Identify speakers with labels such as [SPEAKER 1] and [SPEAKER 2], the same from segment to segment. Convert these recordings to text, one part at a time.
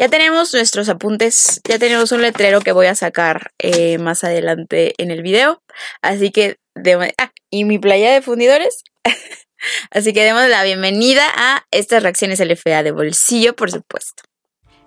[SPEAKER 1] Ya tenemos nuestros apuntes, ya tenemos un letrero que voy a sacar eh, más adelante en el video. Así que, de, ah, y mi playa de fundidores. Así que demos la bienvenida a estas reacciones LFA de bolsillo, por supuesto.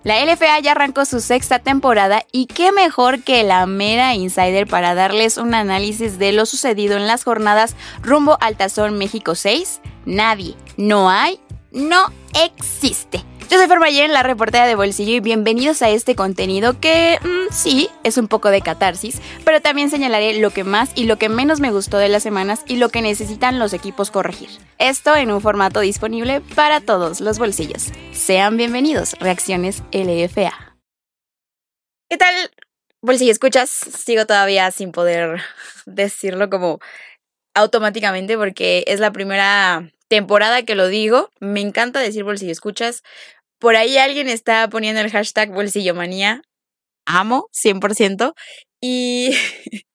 [SPEAKER 2] La LFA ya arrancó su sexta temporada y qué mejor que la mera insider para darles un análisis de lo sucedido en las jornadas rumbo al Tazón México 6. Nadie, no hay, no existe. Yo soy Fermayer, la reportera de Bolsillo, y bienvenidos a este contenido que mm, sí es un poco de catarsis, pero también señalaré lo que más y lo que menos me gustó de las semanas y lo que necesitan los equipos corregir. Esto en un formato disponible para todos los bolsillos. Sean bienvenidos, Reacciones LFA.
[SPEAKER 1] ¿Qué tal, bolsillo? ¿Escuchas? Sigo todavía sin poder decirlo como automáticamente porque es la primera temporada que lo digo. Me encanta decir bolsillo escuchas. Por ahí alguien está poniendo el hashtag bolsillomanía. Amo, 100%. Y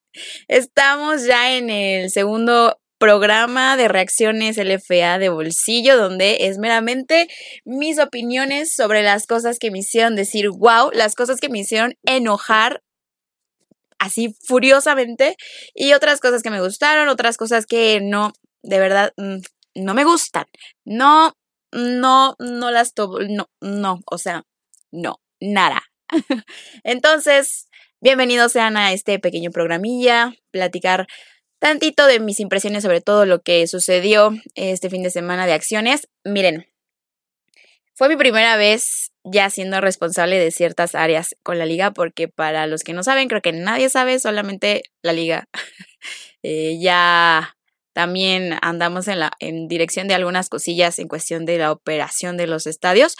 [SPEAKER 1] estamos ya en el segundo programa de reacciones LFA de bolsillo, donde es meramente mis opiniones sobre las cosas que me hicieron decir wow, las cosas que me hicieron enojar así furiosamente y otras cosas que me gustaron, otras cosas que no, de verdad, mm, no me gustan. No, no, no las tomo, no, no, o sea, no, nada. Entonces, bienvenidos sean a este pequeño programilla, platicar tantito de mis impresiones sobre todo lo que sucedió este fin de semana de acciones. Miren, fue mi primera vez ya siendo responsable de ciertas áreas con la liga, porque para los que no saben, creo que nadie sabe, solamente la liga. Eh, ya también andamos en la en dirección de algunas cosillas en cuestión de la operación de los estadios.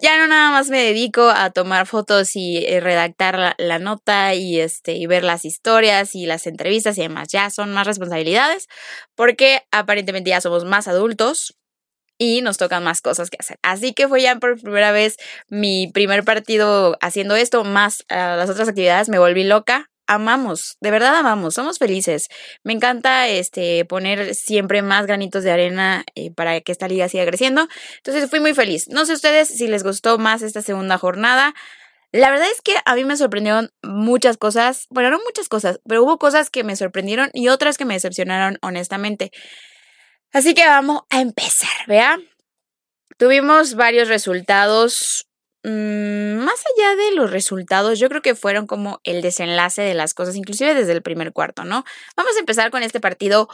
[SPEAKER 1] Ya no nada más me dedico a tomar fotos y eh, redactar la, nota y este y ver las historias y las entrevistas y demás. Ya son más responsabilidades porque aparentemente ya somos más adultos y nos tocan más cosas que hacer. Así que fue ya por primera vez mi primer partido haciendo esto, más las otras actividades, me volví loca amamos, de verdad amamos, somos felices. Me encanta este poner siempre más granitos de arena eh, para que esta liga siga creciendo. Entonces fui muy feliz. No sé ustedes si les gustó más esta segunda jornada. La verdad es que a mí me sorprendieron muchas cosas, bueno, no muchas cosas, pero hubo cosas que me sorprendieron y otras que me decepcionaron honestamente. Así que vamos a empezar, ¿vea? Tuvimos varios resultados más allá de los resultados, yo creo que fueron como el desenlace de las cosas, inclusive desde el primer cuarto, ¿no? Vamos a empezar con este partido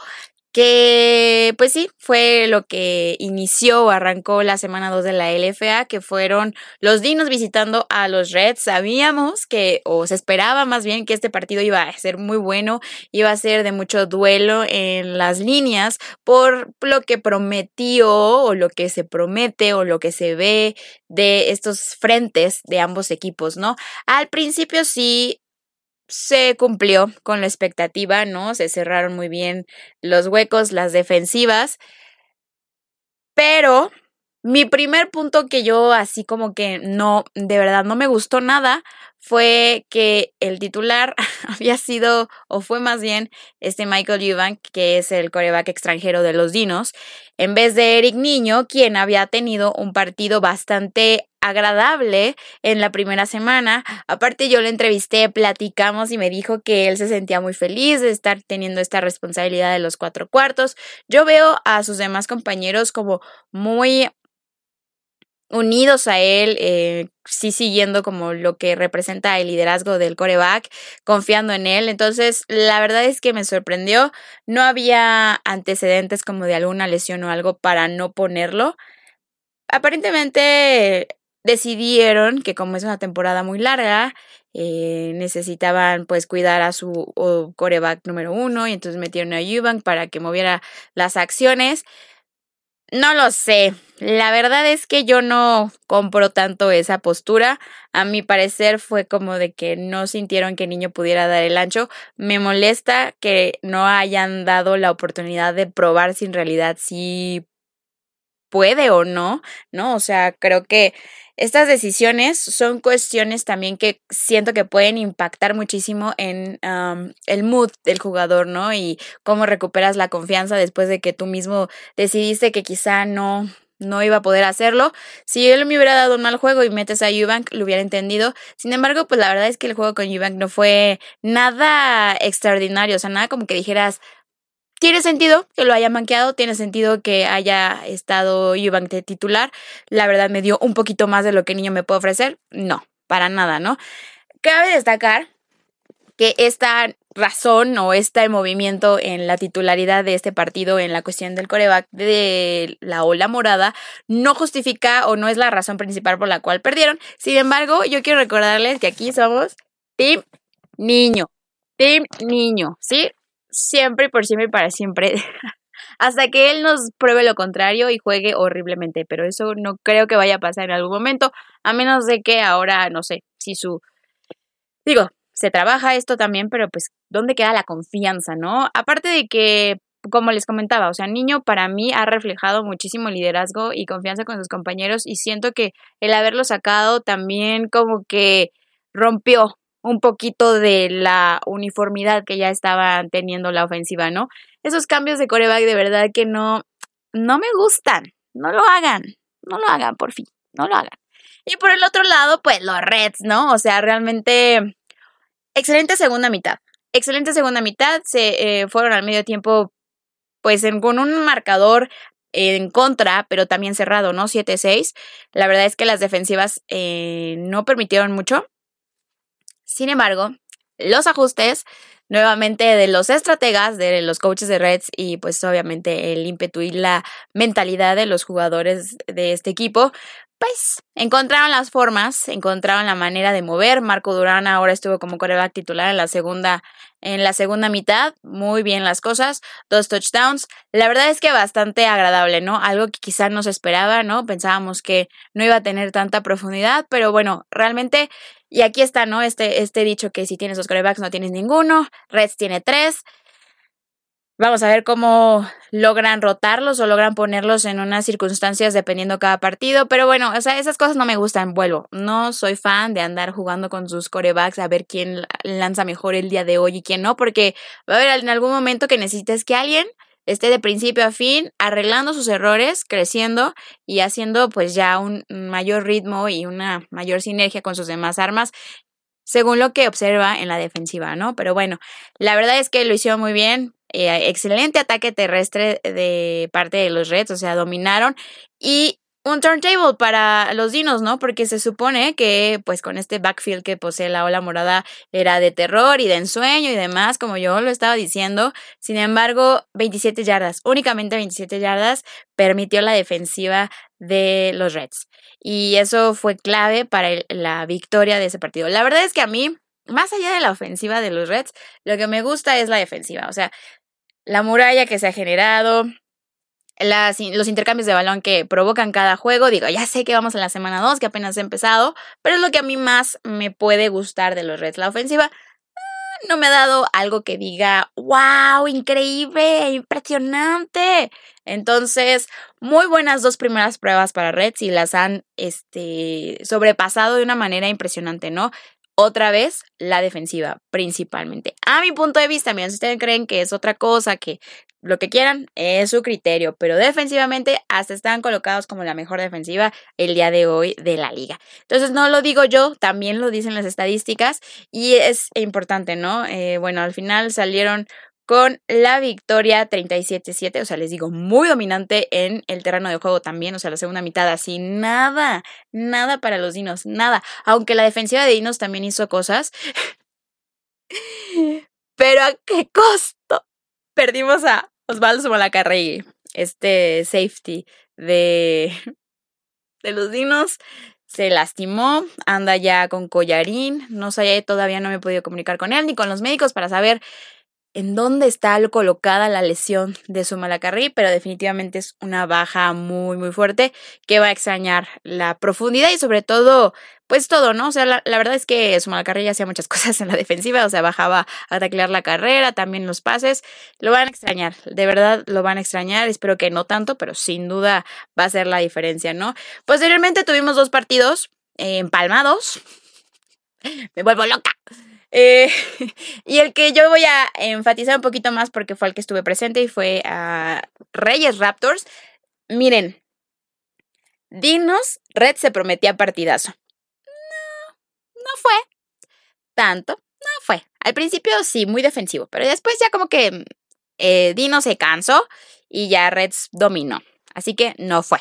[SPEAKER 1] que pues sí, fue lo que inició o arrancó la semana 2 de la LFA, que fueron los Dinos visitando a los Reds. Sabíamos que, o se esperaba más bien que este partido iba a ser muy bueno, iba a ser de mucho duelo en las líneas por lo que prometió o lo que se promete o lo que se ve de estos frentes de ambos equipos, ¿no? Al principio sí se cumplió con la expectativa, ¿no? Se cerraron muy bien los huecos, las defensivas. Pero mi primer punto que yo así como que no, de verdad no me gustó nada fue que el titular había sido, o fue más bien, este Michael Eubank, que es el coreback extranjero de los Dinos, en vez de Eric Niño, quien había tenido un partido bastante agradable en la primera semana. Aparte yo lo entrevisté, platicamos y me dijo que él se sentía muy feliz de estar teniendo esta responsabilidad de los cuatro cuartos. Yo veo a sus demás compañeros como muy unidos a él, eh, sí siguiendo como lo que representa el liderazgo del coreback, confiando en él. Entonces, la verdad es que me sorprendió. No había antecedentes como de alguna lesión o algo para no ponerlo. Aparentemente decidieron que como es una temporada muy larga, eh, necesitaban pues cuidar a su coreback número uno y entonces metieron a Eubank para que moviera las acciones. No lo sé. La verdad es que yo no compro tanto esa postura. A mi parecer fue como de que no sintieron que el niño pudiera dar el ancho. Me molesta que no hayan dado la oportunidad de probar si en realidad sí puede o no, ¿no? O sea, creo que estas decisiones son cuestiones también que siento que pueden impactar muchísimo en el mood del jugador, ¿no? Y cómo recuperas la confianza después de que tú mismo decidiste que quizá no, no iba a poder hacerlo. Si él me hubiera dado un mal juego y metes a Eubank, lo hubiera entendido. Sin embargo, pues la verdad es que el juego con Eubank no fue nada extraordinario, o sea, nada como que dijeras, tiene sentido que lo haya manqueado, tiene sentido que haya estado Eubank titular. La verdad me dio un poquito más de lo que niño me puede ofrecer. No, para nada, ¿no? Cabe destacar que esta razón o este movimiento en la titularidad de este partido en la cuestión del coreback de la ola morada no justifica o no es la razón principal por la cual perdieron. Sin embargo, yo quiero recordarles que aquí somos Team Niño. Team Niño, ¿sí? Siempre y por siempre y para siempre. Hasta que él nos pruebe lo contrario y juegue horriblemente. Pero eso no creo que vaya a pasar en algún momento. A menos de que ahora, no sé, si su... Digo, se trabaja esto también, pero pues, ¿dónde queda la confianza, no? Aparte de que, como les comentaba, o sea, Niño para mí ha reflejado muchísimo liderazgo y confianza con sus compañeros y siento que el haberlo sacado también como que rompió un poquito de la uniformidad que ya estaba teniendo la ofensiva, ¿no? Esos cambios de coreback de verdad que no, no me gustan. No lo hagan. No lo hagan, por fin. No lo hagan. Y por el otro lado, pues los Reds, ¿no? O sea, realmente Excelente segunda mitad. Excelente segunda mitad. Se eh, fueron al medio tiempo, pues con un marcador en contra, pero también cerrado, ¿no? 7-6. La verdad es que las defensivas eh, no permitieron mucho. Sin embargo, los ajustes nuevamente de los estrategas, de los coaches de Reds y pues obviamente el ímpetu y la mentalidad de los jugadores de este equipo, pues encontraron las formas, encontraron la manera de mover. Marco Durán ahora estuvo como coreback titular en la segunda, en la segunda mitad. Muy bien las cosas. Dos touchdowns. La verdad es que bastante agradable, ¿no? Algo que quizá no se esperaba, ¿no? Pensábamos que no iba a tener tanta profundidad, pero bueno, realmente, y aquí está, ¿no? Este, este dicho que si tienes dos corebacks no tienes ninguno. Reds tiene tres. Vamos a ver cómo logran rotarlos o logran ponerlos en unas circunstancias dependiendo cada partido. Pero bueno, o sea, esas cosas no me gustan. Vuelvo. No soy fan de andar jugando con sus corebacks a ver quién lanza mejor el día de hoy y quién no, porque va a haber en algún momento que necesites que alguien esté de principio a fin arreglando sus errores, creciendo y haciendo pues ya un mayor ritmo y una mayor sinergia con sus demás armas según lo que observa en la defensiva, ¿no? Pero bueno, la verdad es que lo hicieron muy bien. Eh, excelente ataque terrestre de parte de los Reds, o sea, dominaron. Y un turntable para los dinos, ¿no? Porque se supone que, pues, con este backfield que posee la ola morada era de terror y de ensueño y demás, como yo lo estaba diciendo. Sin embargo, 27 yardas, únicamente 27 yardas, permitió la defensiva de los Reds. Y eso fue clave para la victoria de ese partido. La verdad es que a mí, más allá de la ofensiva de los Reds, lo que me gusta es la defensiva. O sea, la muralla que se ha generado, las, los intercambios de balón que provocan cada juego. Digo, ya sé que vamos en la semana 2, que apenas ha empezado, pero es lo que a mí más me puede gustar de los Reds. La ofensiva ah, no me ha dado algo que diga, wow, increíble, impresionante. Entonces, muy buenas dos primeras pruebas para Reds y las han este, sobrepasado de una manera impresionante, ¿no? Otra vez la defensiva principalmente. A mi punto de vista, si ustedes creen que es otra cosa, que lo que quieran, es su criterio, pero defensivamente hasta están colocados como la mejor defensiva el día de hoy de la liga. Entonces no lo digo yo, también lo dicen las estadísticas y es importante, ¿no? Eh, bueno, al final salieron con la victoria 37-7, o sea, les digo, muy dominante en el terreno de juego también, o sea, la segunda mitad así, nada, nada para los Dinos, nada, aunque la defensiva de Dinos también hizo cosas, pero ¿a qué costo? Perdimos a Osvaldo Malacarregui, este safety de, de los Dinos, se lastimó, anda ya con collarín, no sé, todavía no me he podido comunicar con él ni con los médicos para saber en dónde está colocada la lesión de su malacarrí, pero definitivamente es una baja muy, muy fuerte que va a extrañar la profundidad y sobre todo, pues todo, ¿no? O sea, la, verdad es que su malacarrí hacía muchas cosas en la defensiva, o sea, bajaba a taclear la carrera, también los pases, lo van a extrañar, de verdad lo van a extrañar, espero que no tanto, pero sin duda va a ser la diferencia, ¿no? Posteriormente tuvimos dos partidos empalmados, me vuelvo loca. Eh, y el que yo voy a enfatizar un poquito más porque fue el que estuve presente y fue a Reyes Raptors. Miren, Dinos, Red se prometía partidazo. No, no fue tanto, no fue. Al principio sí, muy defensivo, pero después ya como que eh, Dino se cansó y ya Reds dominó. Así que no fue.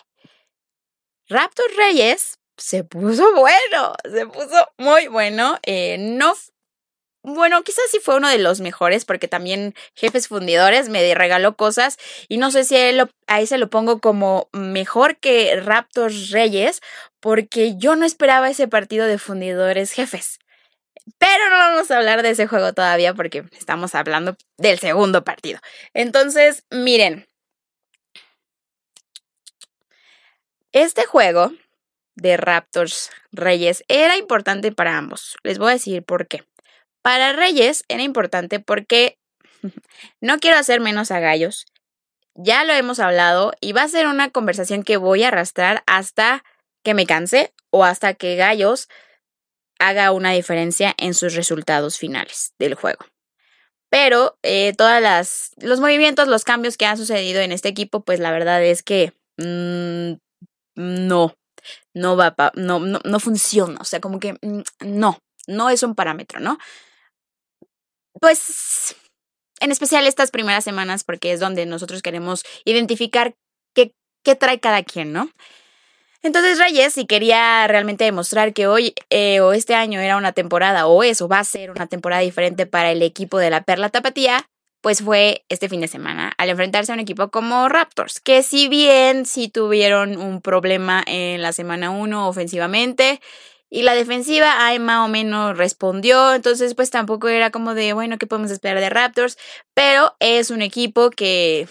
[SPEAKER 1] Raptor Reyes se puso bueno, se puso muy bueno. Eh, no, bueno, quizás sí fue uno de los mejores porque también Jefes Fundidores me regaló cosas y no sé si a, se lo pongo como mejor que Raptors Reyes porque yo no esperaba ese partido de Fundidores Jefes. Pero no vamos a hablar de ese juego todavía porque estamos hablando del segundo partido. Entonces, miren. Este juego de Raptors Reyes era importante para ambos. Les voy a decir por qué. Para Reyes era importante porque no quiero hacer menos a Gallos. Ya lo hemos hablado y va a ser una conversación que voy a arrastrar hasta que me canse o hasta que Gallos haga una diferencia en sus resultados finales del juego. Pero eh, todas las los movimientos, los cambios que han sucedido en este equipo, pues la verdad es que mm, no, no va, no, no, no funciona. O sea, como que mm, no, no es un parámetro, ¿no? Pues en especial estas primeras semanas, porque es donde nosotros queremos identificar qué, qué trae cada quien, ¿no? Entonces Reyes, si quería realmente demostrar que hoy eh, o este año era una temporada o eso va a ser una temporada diferente para el equipo de la Perla Tapatía, pues fue este fin de semana al enfrentarse a un equipo como Raptors, que si bien sí tuvieron un problema en la semana 1 ofensivamente y la defensiva ahí más o menos respondió, entonces pues tampoco era como de, bueno, ¿qué podemos esperar de Raptors? Pero es un equipo que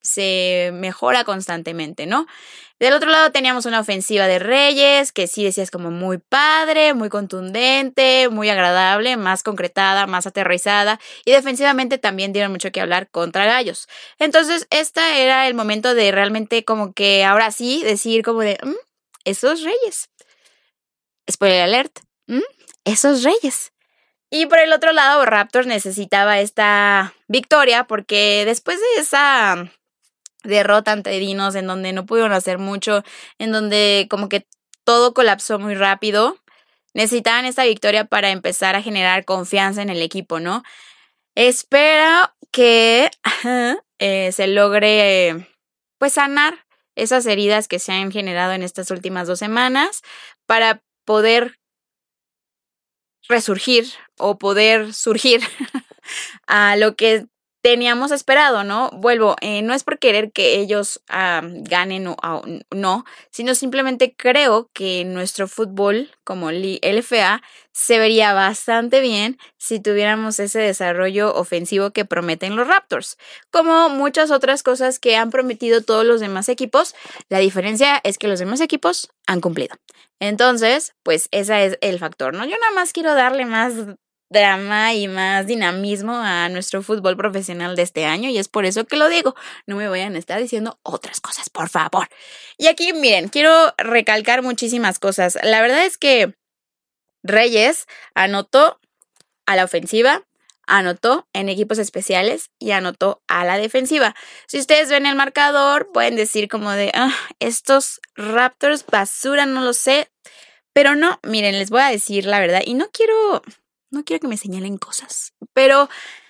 [SPEAKER 1] se mejora constantemente, ¿no? Del otro lado teníamos una ofensiva de Reyes, que sí decías como muy padre, muy contundente, muy agradable, más concretada, más aterrizada. Y defensivamente también dieron mucho que hablar contra Gallos. Entonces, este era el momento de realmente como que ahora sí decir como de, mm, esos Reyes. Spoiler alert, esos Reyes. Y por el otro lado, Raptors necesitaba esta victoria porque después de esa derrota ante Dinos, en donde no pudieron hacer mucho, en donde como que todo colapsó muy rápido. Necesitaban esta victoria para empezar a generar confianza en el equipo, ¿no? Espero que eh, se logre pues sanar esas heridas que se han generado en estas últimas dos semanas para poder resurgir o poder surgir a lo que teníamos esperado, ¿no? Vuelvo, eh, no es por querer que ellos ganen o no, sino simplemente creo que nuestro fútbol como LFA se vería bastante bien si tuviéramos ese desarrollo ofensivo que prometen los Raptors, como muchas otras cosas que han prometido todos los demás equipos. La diferencia es que los demás equipos han cumplido. Entonces, pues ese es el factor, ¿no? Yo nada más quiero darle más drama y más dinamismo a nuestro fútbol profesional de este año y es por eso que lo digo. No me vayan a estar diciendo otras cosas, por favor. Y aquí, miren, quiero recalcar muchísimas cosas. La verdad es que Reyes anotó a la ofensiva, anotó en equipos especiales y anotó a la defensiva. Si ustedes ven el marcador, pueden decir como de, ah, estos Raptors basura, no lo sé. Pero no, miren, les voy a decir la verdad y no quiero no quiero que me señalen cosas, pero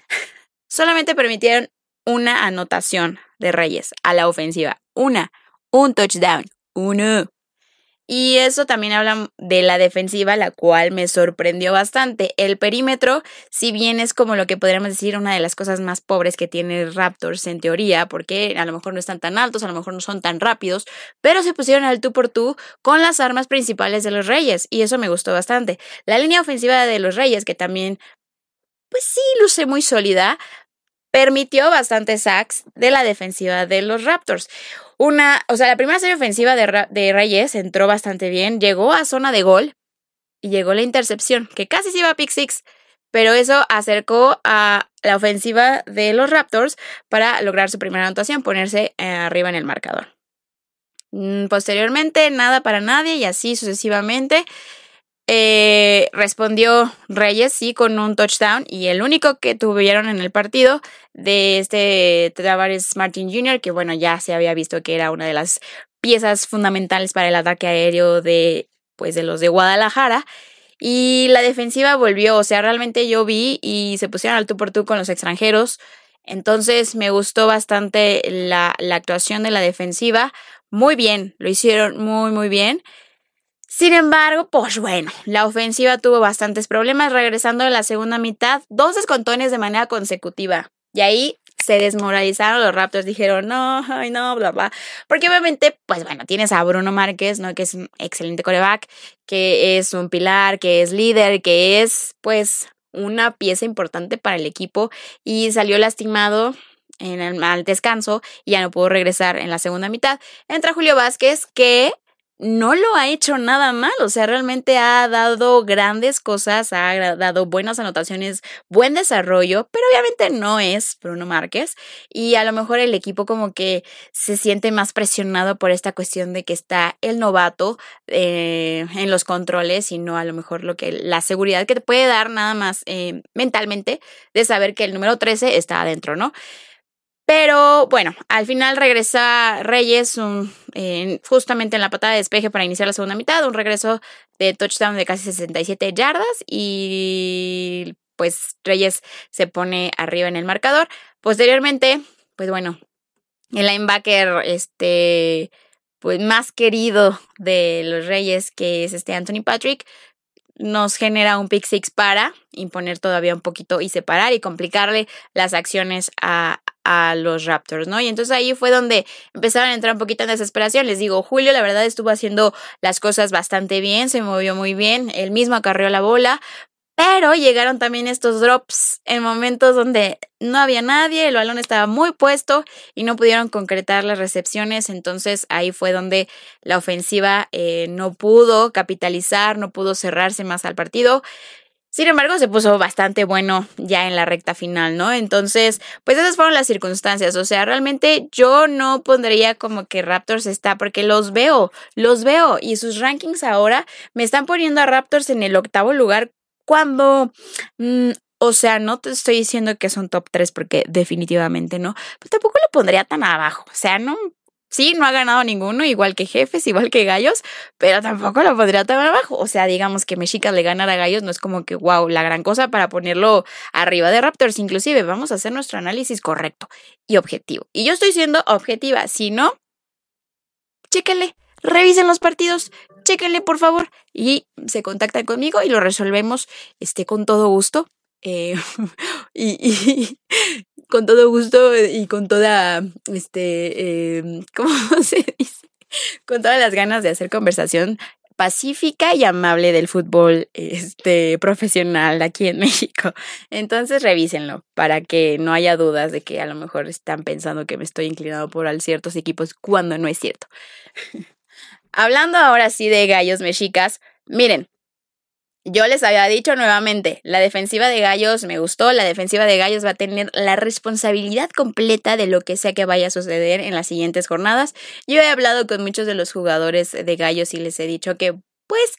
[SPEAKER 1] solamente permitieron una anotación de Reyes a la ofensiva. Una, un touchdown, uno. Y eso también habla de la defensiva, la cual me sorprendió bastante. El perímetro, si bien es como lo que podríamos decir una de las cosas más pobres que tiene Raptors en teoría, porque a lo mejor no están tan altos, a lo mejor no son tan rápidos, pero se pusieron al tú por tú con las armas principales de los Reyes y eso me gustó bastante. La línea ofensiva de los Reyes, que también, pues sí, luce muy sólida, permitió bastante sacks de la defensiva de los Raptors. Una, o sea, la primera serie ofensiva de, de Reyes entró bastante bien, llegó a zona de gol y llegó la intercepción, que casi se iba a pick six, pero eso acercó a la ofensiva de los Raptors para lograr su primera anotación, ponerse eh, arriba en el marcador. Mm, posteriormente, nada para nadie y así sucesivamente. Eh, respondió Reyes sí con un touchdown y el único que tuvieron en el partido de este Tavares Martin Jr., que bueno, ya se había visto que era una de las piezas fundamentales para el ataque aéreo de, pues, de los de Guadalajara. Y la defensiva volvió, o sea, realmente yo vi y se pusieron al tú por tú con los extranjeros. Entonces me gustó bastante la, la actuación de la defensiva. Muy bien, lo hicieron muy, muy bien. Sin embargo, pues bueno, la ofensiva tuvo bastantes problemas regresando en la segunda mitad, dos descontones de manera consecutiva. Y ahí se desmoralizaron los Raptors, dijeron, no, ay, no, bla, bla. Porque obviamente, pues bueno, tienes a Bruno Márquez, ¿no? Que es un excelente coreback, que es un pilar, que es líder, que es, pues, una pieza importante para el equipo y salió lastimado en el, al descanso y ya no pudo regresar en la segunda mitad. Entra Julio Vázquez, que no lo ha hecho nada mal, o sea, realmente ha dado grandes cosas, ha dado buenas anotaciones, buen desarrollo, pero obviamente no es Bruno Márquez y a lo mejor el equipo como que se siente más presionado por esta cuestión de que está el novato eh, en los controles y no a lo mejor lo que la seguridad que te puede dar nada más eh, mentalmente de saber que el número 13 está adentro, ¿no? Pero bueno, al final regresa Reyes justamente en la patada de despeje para iniciar la segunda mitad, un regreso de touchdown de casi 67 yardas y pues Reyes se pone arriba en el marcador. Posteriormente, pues bueno, el linebacker este pues más querido de los Reyes que es este Anthony Patrick nos genera un pick six para imponer todavía un poquito y separar y complicarle las acciones a, a los Raptors, ¿no? Y entonces ahí fue donde empezaron a entrar un poquito en desesperación. Les digo, Julio la verdad estuvo haciendo las cosas bastante bien, se movió muy bien, él mismo acarreó la bola, pero llegaron también estos drops en momentos donde no había nadie, el balón estaba muy puesto y no pudieron concretar las recepciones. Entonces ahí fue donde la ofensiva eh, no pudo capitalizar, no pudo cerrarse más al partido. Sin embargo, se puso bastante bueno ya en la recta final, ¿no? Entonces, pues esas fueron las circunstancias. O sea, realmente yo no pondría como que Raptors está, porque los veo, los veo. Y sus rankings ahora me están poniendo a Raptors en el octavo lugar cuando... Mm, o sea, no te estoy diciendo que son top 3 porque definitivamente no, pero tampoco lo pondría tan abajo. O sea, no, Sí, no ha ganado ninguno, igual que Jefes, igual que Gallos, pero tampoco lo podría tomar abajo. O sea, digamos que Mexicas le ganara a Gallos no es como que, wow, la gran cosa para ponerlo arriba de Raptors. Inclusive, vamos a hacer nuestro análisis correcto y objetivo. Y yo estoy siendo objetiva. Si no, chéquenle, revisen los partidos, chéquenle, por favor. Y se contactan conmigo y lo resolvemos este, con todo gusto. Eh, y, con todo gusto y con toda, este, em, ¿cómo se dice? Con todas las ganas de hacer conversación pacífica y amable del fútbol este, profesional aquí en México. Entonces revísenlo para que no haya dudas de que a lo mejor están pensando que me estoy inclinado por ciertos equipos cuando no es cierto. Hablando ahora sí de gallos mexicas, miren, yo les había dicho nuevamente, la defensiva de Gallos me gustó, la defensiva de Gallos va a tener la responsabilidad completa de lo que sea que vaya a suceder en las siguientes jornadas. Yo he hablado con muchos de los jugadores de Gallos y les he dicho que, pues,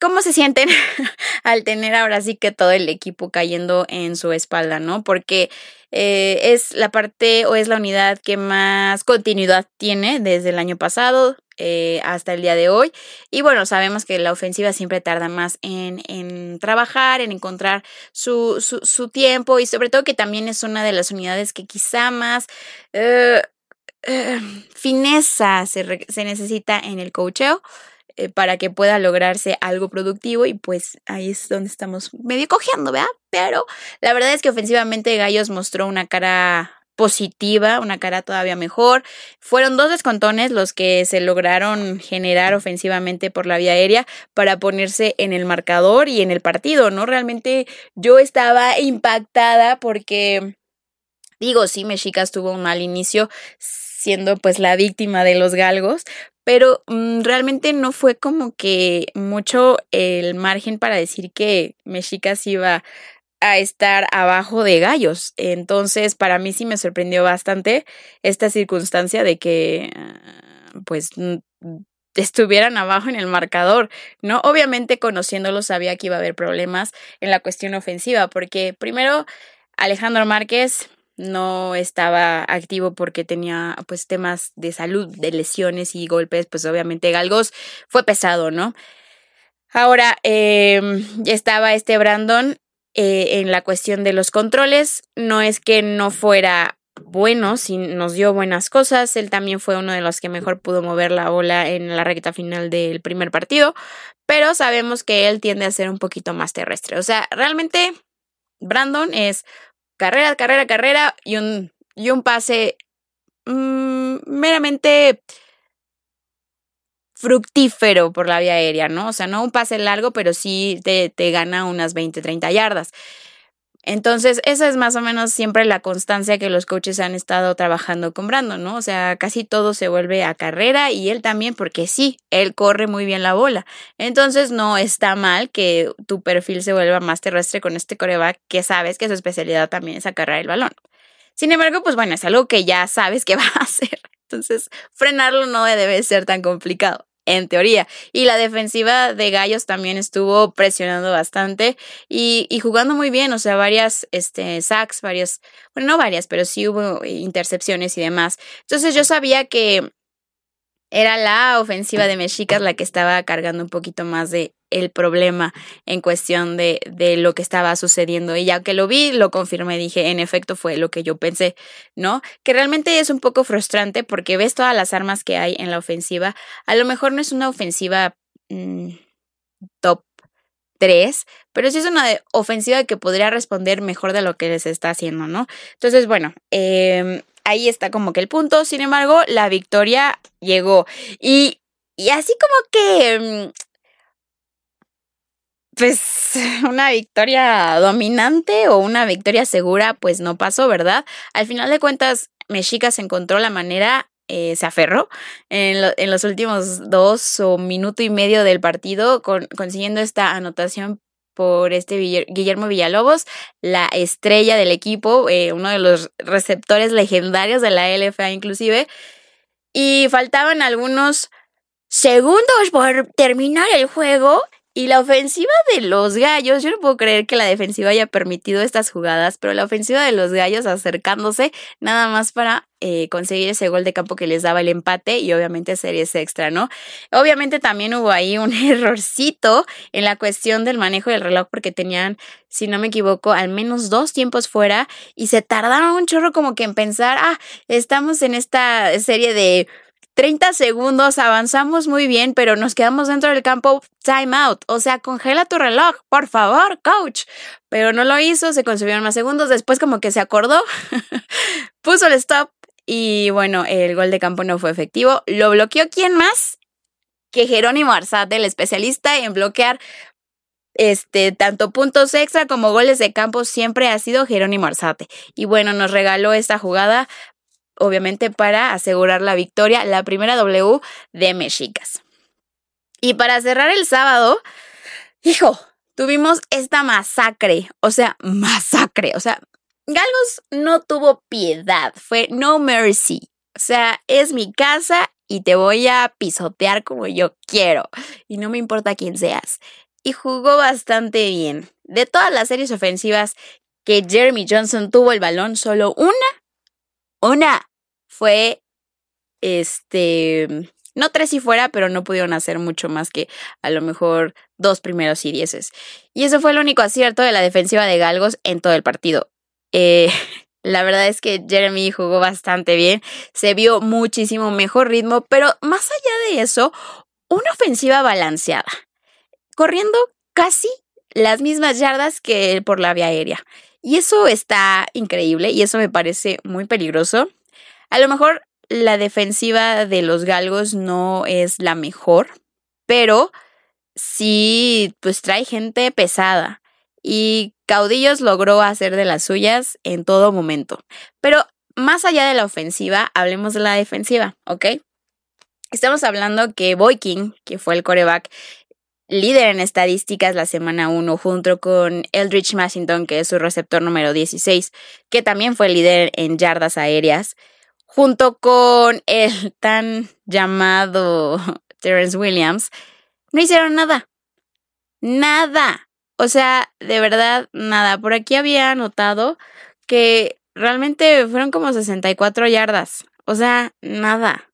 [SPEAKER 1] ¿cómo se sienten al tener ahora sí que todo el equipo cayendo en su espalda, ¿no? Porque eh, es la parte o es la unidad que más continuidad tiene desde el año pasado. Eh, hasta el día de hoy. Y bueno, sabemos que la ofensiva siempre tarda más en, en trabajar, en encontrar su, su, tiempo y sobre todo que también es una de las unidades que quizá más uh, fineza se, se, necesita en el cocheo eh, para que pueda lograrse algo productivo y pues ahí es donde estamos medio cojeando, ¿verdad? Pero la verdad es que ofensivamente Gallos mostró una cara positiva, una cara todavía mejor. Fueron dos descontones los que se lograron generar ofensivamente por la vía aérea para ponerse en el marcador y en el partido, ¿no? Realmente yo estaba impactada porque, digo, sí, Mexicas tuvo un mal inicio siendo pues la víctima de los galgos, pero mmm, realmente no fue como que mucho el margen para decir que Mexicas iba a estar abajo de gallos. Entonces, para mí sí me sorprendió bastante esta circunstancia de que, ah, pues, estuvieran abajo en el marcador, ¿no? Obviamente, conociéndolo, sabía que iba a haber problemas en la cuestión ofensiva, porque primero, Alejandro Márquez no estaba activo porque tenía pues temas de salud, de lesiones y golpes, pues obviamente Galgos fue pesado, ¿no? Ahora eh, estaba este Brandon eh, en la cuestión de los controles, no es que no fuera bueno, sí nos dio buenas cosas, él también fue uno de los que mejor pudo mover la bola en la recta final del primer partido, pero sabemos que él tiende a ser un poquito más terrestre, o sea, realmente Brandon es carrera, carrera, carrera y un, y un pase mmm, meramente fructífero por la vía aérea, ¿no? O sea, no un pase largo, pero sí te, te gana unas 20, 30 yardas. Entonces, esa es más o menos siempre la constancia que los coaches han estado trabajando con Brandon, ¿no? O sea, casi todo se vuelve a carrera y él también, porque sí, él corre muy bien la bola. Entonces, no está mal que tu perfil se vuelva más terrestre con este coreback que sabes que su especialidad también es acarrear el balón. Sin embargo, pues bueno, es algo que ya sabes que va a hacer. Entonces, frenarlo no debe ser tan complicado en teoría. Y la defensiva de Gallos también estuvo presionando bastante y, y, jugando muy bien, o sea, varias este, sacks, varias, bueno, no varias, pero sí hubo intercepciones y demás. Entonces yo sabía que era la ofensiva de Mexicas la que estaba cargando un poquito más de el problema en cuestión de, de lo que estaba sucediendo. Y ya que lo vi, lo confirmé, dije, en efecto fue lo que yo pensé, ¿no? Que realmente es un poco frustrante porque ves todas las armas que hay en la ofensiva. A lo mejor no es una ofensiva mmm, top 3, pero sí es una ofensiva que podría responder mejor de lo que les está haciendo, ¿no? Entonces, bueno, eh, ahí está como que el punto. Sin embargo, la victoria llegó. Y, y así como que pues una victoria dominante o una victoria segura, pues no pasó, ¿verdad? Al final de cuentas, Mexica encontró la manera, eh, se aferró en, en, los últimos dos o minuto y medio del partido, con, consiguiendo esta anotación por este Guillermo Villalobos, la estrella del equipo, eh, uno de los receptores legendarios de la LFA inclusive, y faltaban algunos segundos por terminar el juego y la ofensiva de los gallos, yo no puedo creer que la defensiva haya permitido estas jugadas, pero la ofensiva de los gallos acercándose nada más para eh, conseguir ese gol de campo que les daba el empate y obviamente series extra, ¿no? Obviamente también hubo ahí un errorcito en la cuestión del manejo del reloj porque tenían, si no me equivoco, al menos dos tiempos fuera y se tardaron un chorro como que en pensar, ah, estamos en esta serie de 30 segundos, avanzamos muy bien, pero nos quedamos dentro del campo time out. O sea, congela tu reloj, por favor, coach. Pero no lo hizo, se consumieron más segundos. Después, como que se acordó, puso el stop y bueno, el gol de campo no fue efectivo. Lo bloqueó quién más que Jerónimo Arzate, el especialista en bloquear este, tanto puntos extra como goles de campo siempre ha sido Jerónimo Arzate. Y bueno, nos regaló esta jugada obviamente para asegurar la victoria, la primera W de Mexicas. Y para cerrar el sábado, hijo, tuvimos esta masacre, o sea, masacre, o sea, Galgos no tuvo piedad, fue no mercy, o sea, es mi casa y te voy a pisotear como yo quiero, y no me importa quién seas. Y jugó bastante bien. De todas las series ofensivas que Jeremy Johnson tuvo el balón, solo una una fue, este, no tres y fuera, pero no pudieron hacer mucho más que a lo mejor dos primeros y dieces. Y eso fue el único acierto de la defensiva de Galgos en todo el partido. Eh, la verdad es que Jeremy jugó bastante bien, se vio muchísimo mejor ritmo, pero más allá de eso, una ofensiva balanceada, corriendo casi las mismas yardas que por la vía aérea. Y eso está increíble y eso me parece muy peligroso. A lo mejor la defensiva de los galgos no es la mejor, pero sí, pues trae gente pesada. Y Caudillos logró hacer de las suyas en todo momento. Pero más allá de la ofensiva, hablemos de la defensiva, ¿ok? Estamos hablando que Boykin, que fue el coreback líder en estadísticas la semana 1 junto con Eldridge Mashington, que es su receptor número 16, que también fue líder en yardas aéreas, junto con el tan llamado Terence Williams, no hicieron nada. Nada. O sea, de verdad, nada. Por aquí había notado que realmente fueron como 64 yardas. O sea, nada.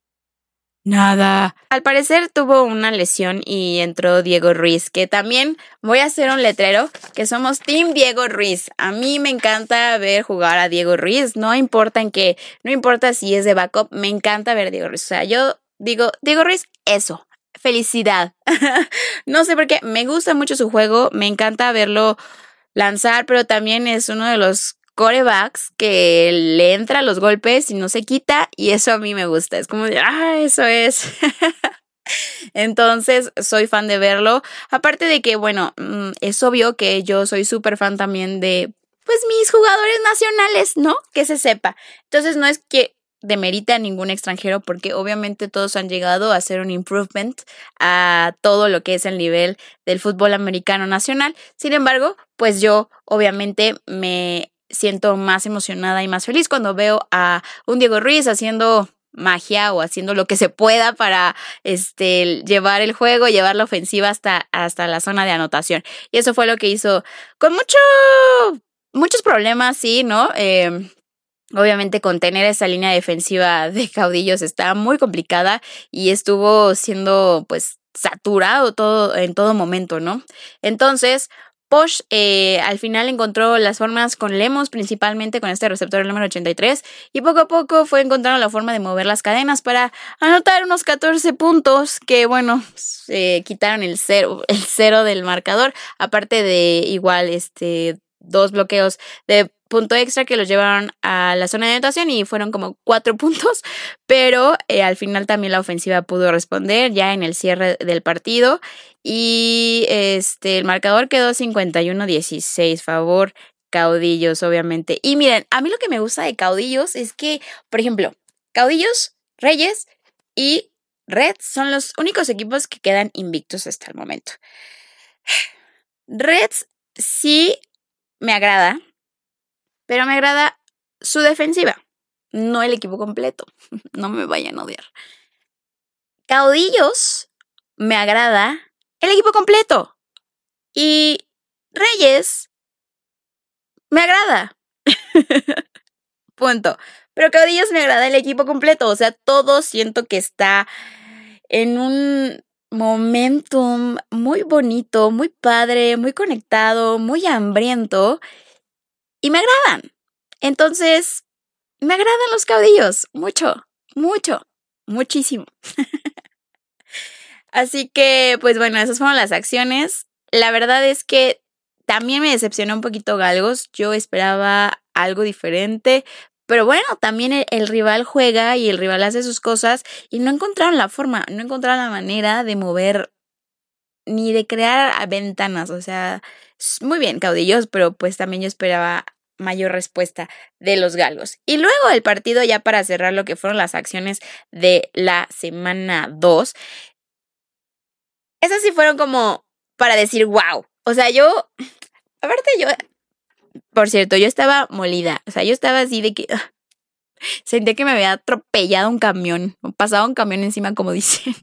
[SPEAKER 2] Nada.
[SPEAKER 1] Al parecer tuvo una lesión y entró Diego Ruiz, que también voy a hacer un letrero que somos Team Diego Ruiz. A mí me encanta ver jugar a Diego Ruiz, no importa en qué, no importa si es de backup, me encanta ver a Diego Ruiz. O sea, yo digo, Diego Ruiz, eso, felicidad. no sé por qué, me gusta mucho su juego, me encanta verlo lanzar, pero también es uno de los corebacks que le entra los golpes y no se quita y eso a mí me gusta. Es como ah, eso es. Entonces, soy fan de verlo. Aparte de que, bueno, mm, es obvio que yo soy súper fan también de, pues, mis jugadores nacionales, ¿no? Que se sepa. Entonces, no es que demerita a ningún extranjero porque obviamente todos han llegado a hacer un improvement a todo lo que es el nivel del fútbol americano nacional. Sin embargo, pues yo obviamente me siento más emocionada y más feliz cuando veo a un Diego Ruiz haciendo magia o haciendo lo que se pueda para este llevar el juego, llevar la ofensiva hasta, hasta la zona de anotación. Y eso fue lo que hizo con mucho, muchos problemas, sí, ¿no? Eh, Obviamente contener esa línea defensiva de caudillos está muy complicada y estuvo siendo pues saturado todo en todo momento, ¿no? Entonces, Posh eh, al final encontró las formas con Lemos, principalmente con este receptor número 83, y poco a poco fue encontrando la forma de mover las cadenas para anotar unos 14 puntos que, bueno, se quitaron el cero, el cero del marcador, aparte de igual este dos bloqueos de punto extra que los llevaron a la zona de anotación y fueron como cuatro puntos, pero eh, al final también la ofensiva pudo responder ya en el cierre del partido y este el marcador quedó 51-16 favor caudillos obviamente. Y miren, a mí lo que me gusta de caudillos es que, por ejemplo, caudillos, Reyes y Reds son los únicos equipos que quedan invictos hasta el momento. Reds sí me agrada, pero me agrada su defensiva, no el equipo completo. No me vayan a odiar. Caudillos, me agrada el equipo completo. Y Reyes, me agrada. Punto. Pero Caudillos me agrada el equipo completo. O sea, todo siento que está en un momentum muy bonito, muy padre, muy conectado, muy hambriento y me agradan. Entonces, me agradan los caudillos, mucho, mucho, muchísimo. Así que, pues bueno, esas fueron las acciones. La verdad es que también me decepcionó un poquito Galgos. Yo esperaba algo diferente. Pero bueno, también el, el, rival juega y el rival hace sus cosas y no encontraron la forma, no encontraron la manera de mover ni de crear ventanas. O sea, muy bien, caudillos, pero pues también yo esperaba mayor respuesta de los galgos. Y luego el partido, ya para cerrar lo que fueron las acciones de la semana 2, esas sí fueron como para decir, wow. O sea, yo, aparte yo, por cierto, yo estaba molida. O sea, yo estaba así de que sentía que me había atropellado un camión, pasado un camión encima, como dicen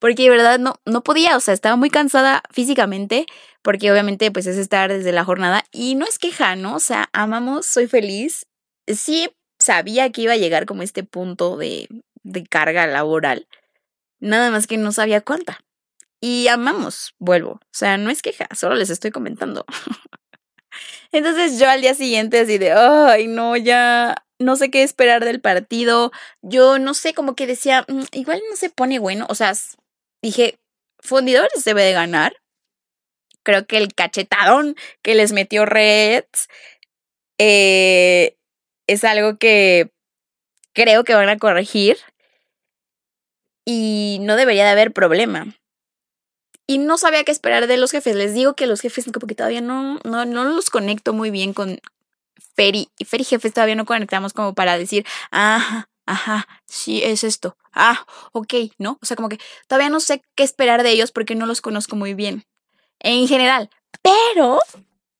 [SPEAKER 1] porque de verdad no, no podía, o sea, estaba muy cansada físicamente, porque obviamente pues es estar desde la jornada y no es queja, ¿no? O sea, amamos, soy feliz. Sí sabía que iba a llegar como este punto de, de carga laboral, nada más que no sabía cuánta. Y amamos, vuelvo, o sea, no es queja, solo les estoy comentando. Entonces yo al día siguiente así de, ay, no, ya no sé qué esperar del partido. Yo no sé, como que decía, mm, igual no se pone bueno. O sea, dije, fundidores debe de ganar. Creo que el cachetadón que les metió Reds eh, es algo que creo que van a corregir y no debería de haber problema. Y no sabía qué esperar de los jefes. Les digo que los jefes como que todavía no, no, no los conecto muy bien con Feri. Y Feri jefes todavía no conectamos como para decir, ah, ajá, sí, es esto. Ah, ok, ¿no? O sea, como que todavía no sé qué esperar de ellos porque no los conozco muy bien. En general. Pero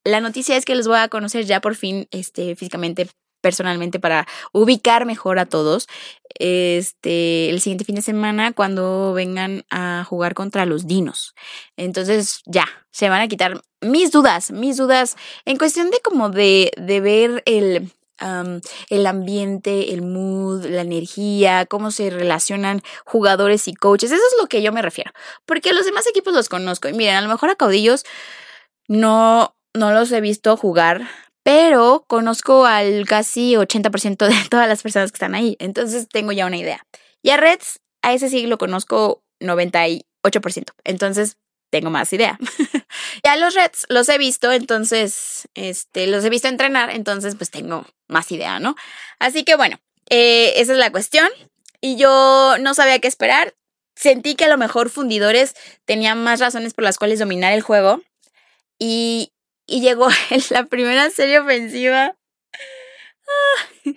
[SPEAKER 1] la noticia es que los voy a conocer ya por fin, este, físicamente, personalmente, para ubicar mejor a todos. Este, el siguiente fin de semana, cuando vengan a jugar contra los dinos. Entonces, ya, se van a quitar mis dudas, mis dudas en cuestión de como de, de ver el el ambiente, el mood, la energía, cómo se relacionan jugadores y coaches. Eso es lo que yo me refiero. Porque los demás equipos los conozco. Y miren, a lo mejor a Caudillos no, no los he visto jugar, pero conozco al casi 80% de todas las personas que están ahí. Entonces tengo ya una idea. Y a Reds, a ese sí lo conozco 98%. Entonces tengo más idea. ya los Reds los he visto, entonces, este, los he visto entrenar, entonces pues tengo más idea, ¿no? Así que bueno, eh, esa es la cuestión. Y yo no sabía qué esperar. Sentí que a lo mejor Fundidores tenían más razones por las cuales dominar el juego. Y, y llegó en la primera serie ofensiva.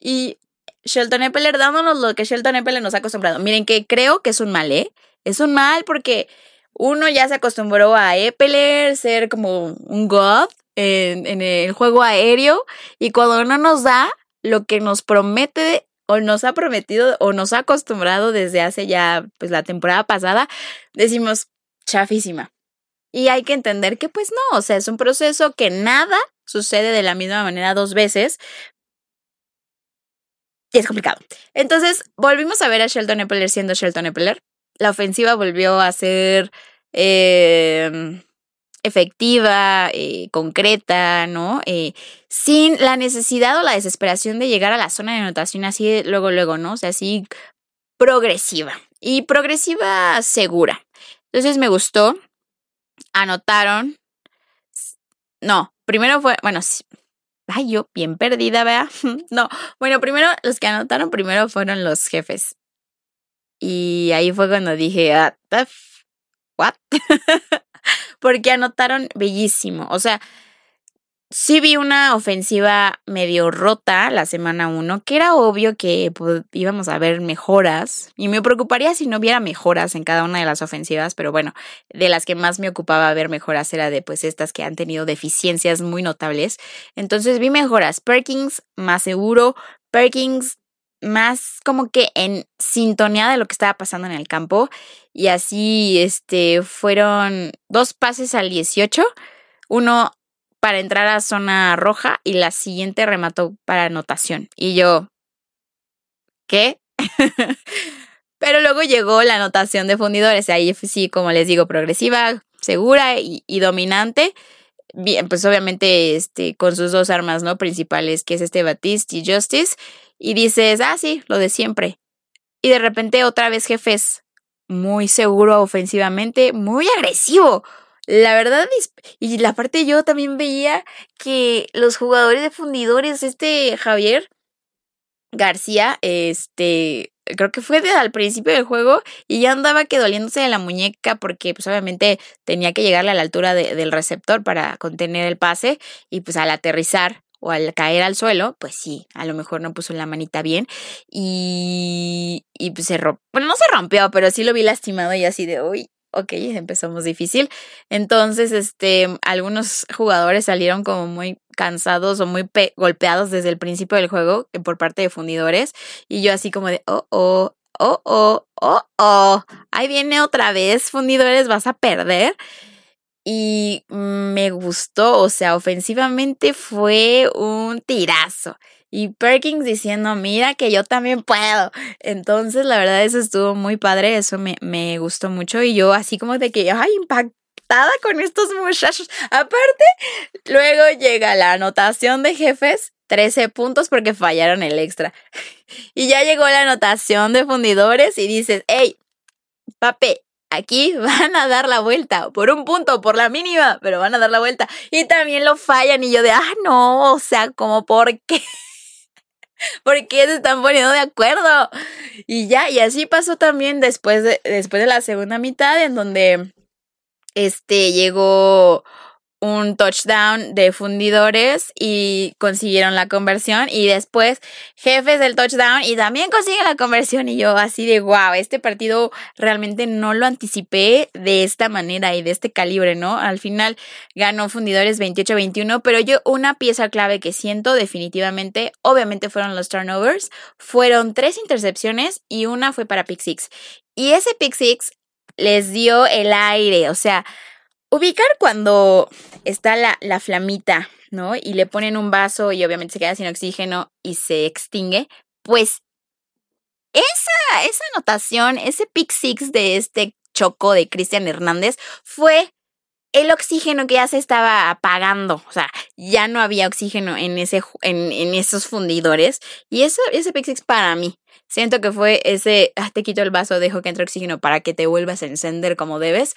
[SPEAKER 1] y Shelton Eppeler dándonos lo que Shelton Eppeler nos ha acostumbrado. Miren que creo que es un mal, ¿eh? Es un mal porque uno ya se acostumbró a Eppeler ser como un god en, el juego aéreo y cuando no nos da lo que nos promete o nos ha prometido o nos ha acostumbrado desde hace ya pues la temporada pasada, decimos chafísima. Y hay que entender que pues no, o sea, es un proceso que nada sucede de la misma manera dos veces. Y es complicado. Entonces, volvimos a ver a Shelton Eppeler siendo Shelton Eppeler la ofensiva volvió a ser em, efectiva, eh, concreta, ¿no? Eh, sin la necesidad o la desesperación de llegar a la zona de anotación así luego, luego, ¿no? O sea, así progresiva y progresiva segura. Entonces me gustó. Anotaron. No, primero fue, bueno, ay, yo bien perdida, vea. No, bueno, primero los que anotaron primero fueron los jefes. Y ahí fue cuando dije, ah, ¿what? Porque anotaron bellísimo. O sea, sí vi una ofensiva medio rota la semana uno, que era obvio que pues, íbamos a ver mejoras. Y me preocuparía si no hubiera mejoras en cada una de las ofensivas, pero bueno, de las que más me ocupaba ver mejoras era de pues estas que han tenido deficiencias muy notables. Entonces vi mejoras. Perkins más seguro. Perkins más como que en sintonía de lo que estaba pasando en el campo. Y así, este, fueron dos pases al 18, uno para entrar a zona roja y la siguiente remató para anotación. Y yo, ¿qué? Pero luego llegó la anotación de fundidores, ahí sí, como les digo, progresiva, segura y, y dominante. Bien, pues obviamente este, con sus dos armas ¿no? principales, que es este Batiste y Justice y dices, ah, sí, lo de siempre. Y de repente otra vez jefes, muy seguro ofensivamente, muy agresivo. La verdad, y la parte yo también veía que los jugadores de fundidores, este Javier García, este, creo que fue desde al principio del juego y ya andaba que doliéndose de la muñeca porque pues obviamente tenía que llegarle a la altura del receptor para contener el pase y pues al aterrizar o al caer al suelo, pues sí, a lo mejor no puso la manita bien y, y pues se rompió, bueno, no se rompió, pero sí lo vi lastimado y así de, uy, ok, empezamos difícil. Entonces, este, algunos jugadores salieron como muy cansados o muy golpeados desde el principio del juego eh, por parte de fundidores y yo así como de, oh, oh, oh, oh, oh, oh, ahí viene otra vez, fundidores, vas a perder y me gustó, o sea, ofensivamente fue un tirazo. Y Perkins diciendo, mira que yo también puedo. Entonces, la verdad, eso estuvo muy padre, eso me, me gustó mucho y yo así como de que, ay, impactada con estos muchachos. Aparte, luego llega la anotación de jefes 13 puntos porque fallaron el extra. Y ya llegó la anotación de fundidores y dices, hey, pape, Aquí van a dar la vuelta, por un punto, por la mínima, pero van a dar la vuelta. Y también lo fallan y yo de, ah, no, o sea, como, ¿por qué? ¿Por qué se están poniendo de acuerdo? Y ya, y así pasó también después de, después de la segunda mitad, en donde este llegó un touchdown de fundidores y consiguieron la conversión y después jefes del touchdown y también consiguen la conversión y yo así de wow, este partido realmente no lo anticipé de esta manera y de este calibre, ¿no? Al final ganó fundidores 28-21, pero yo una pieza clave que siento definitivamente, obviamente fueron los turnovers, fueron tres intercepciones y una fue para pick six. Y ese pick six les dio el aire, o sea, Ubicar cuando está la, la flamita, ¿no? Y le ponen un vaso y obviamente se queda sin oxígeno y se extingue, pues esa, esa anotación, ese pick six de este choco de Cristian Hernández fue el oxígeno que ya se estaba apagando, o sea, ya no había oxígeno en, ese, en, en esos fundidores. Y eso, ese pick six para mí, siento que fue ese, ah, te quito el vaso, dejo que entre oxígeno para que te vuelvas a encender como debes.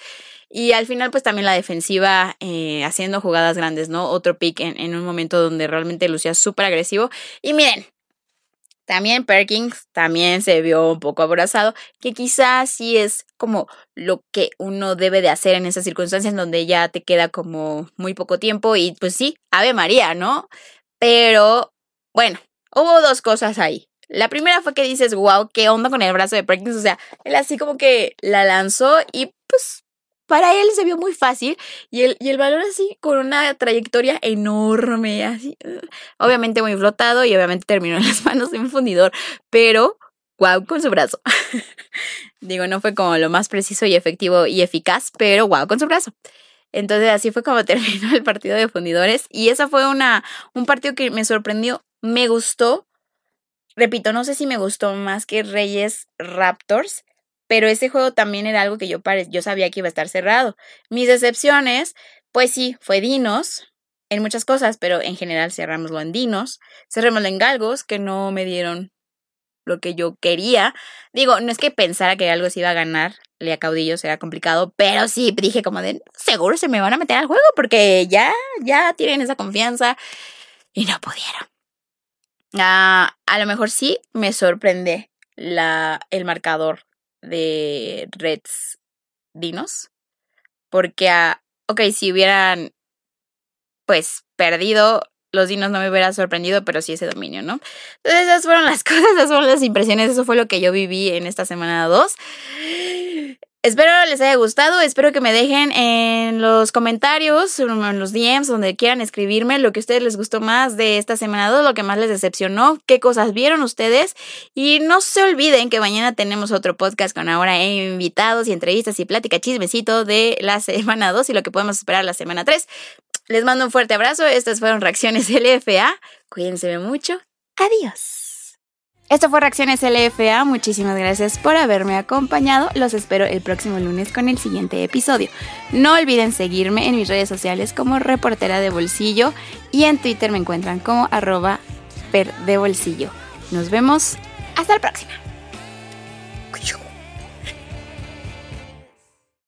[SPEAKER 1] Y al final, pues también la defensiva eh, haciendo jugadas grandes, ¿no? Otro pick en, un momento donde realmente lucía súper agresivo. Y miren, también Perkins también se vio un poco abrazado, que quizás sí es como lo que uno debe de hacer en esas circunstancias donde ya te queda como muy poco tiempo y pues sí, Ave María, ¿no? Pero bueno, hubo dos cosas ahí. La primera fue que dices, wow, qué onda con el brazo de Perkins. O sea, él así como que la lanzó y pues para él se vio muy fácil y el, y el balón así con una trayectoria enorme, así, uh, obviamente muy flotado y obviamente terminó en las manos de un fundidor, pero wow con su brazo. Digo, no fue como lo más preciso y efectivo y eficaz, pero wow con su brazo. Entonces así fue como terminó el partido de fundidores y eso fue una, un partido que me sorprendió, me gustó. Repito, no sé si me gustó más que Reyes Raptors, pero ese juego también era algo que yo, yo sabía que iba a estar cerrado. Mis decepciones, pues sí, fue Dinos en muchas cosas, pero en general cerramoslo en Dinos, cerrémoslo en Galgos, que no me dieron lo que yo quería. Digo, no es que pensara que algo se iba a ganar, Lea Caudillo será complicado, pero sí dije como de, seguro se me van a meter al juego porque ya, ya tienen esa confianza y no pudieron. Ah, a lo mejor sí me sorprende la, el marcador de Reds Dinos. Porque, a, ok, si hubieran pues perdido, los dinos no me hubiera sorprendido, pero sí ese dominio, ¿no? Entonces esas fueron las cosas, esas fueron las impresiones, eso fue lo que yo viví en esta semana 2. Espero les haya gustado, espero que me dejen en los comentarios, en los DMs, donde quieran escribirme lo que a ustedes les gustó más de esta semana 2, lo que más les decepcionó, qué cosas vieron ustedes. Y no se olviden que mañana tenemos otro podcast con ahora invitados y entrevistas y plática chismecito de la semana 2 y lo que podemos esperar la semana 3. Les mando un fuerte abrazo, estas fueron reacciones LFA, cuídense mucho, adiós.
[SPEAKER 2] Esto fue Reacciones LFA, muchísimas gracias por haberme acompañado, los espero el próximo lunes con el siguiente episodio. No olviden seguirme en mis redes sociales como reportera de bolsillo y en Twitter me encuentran como arroba de bolsillo. Nos vemos, hasta la próxima.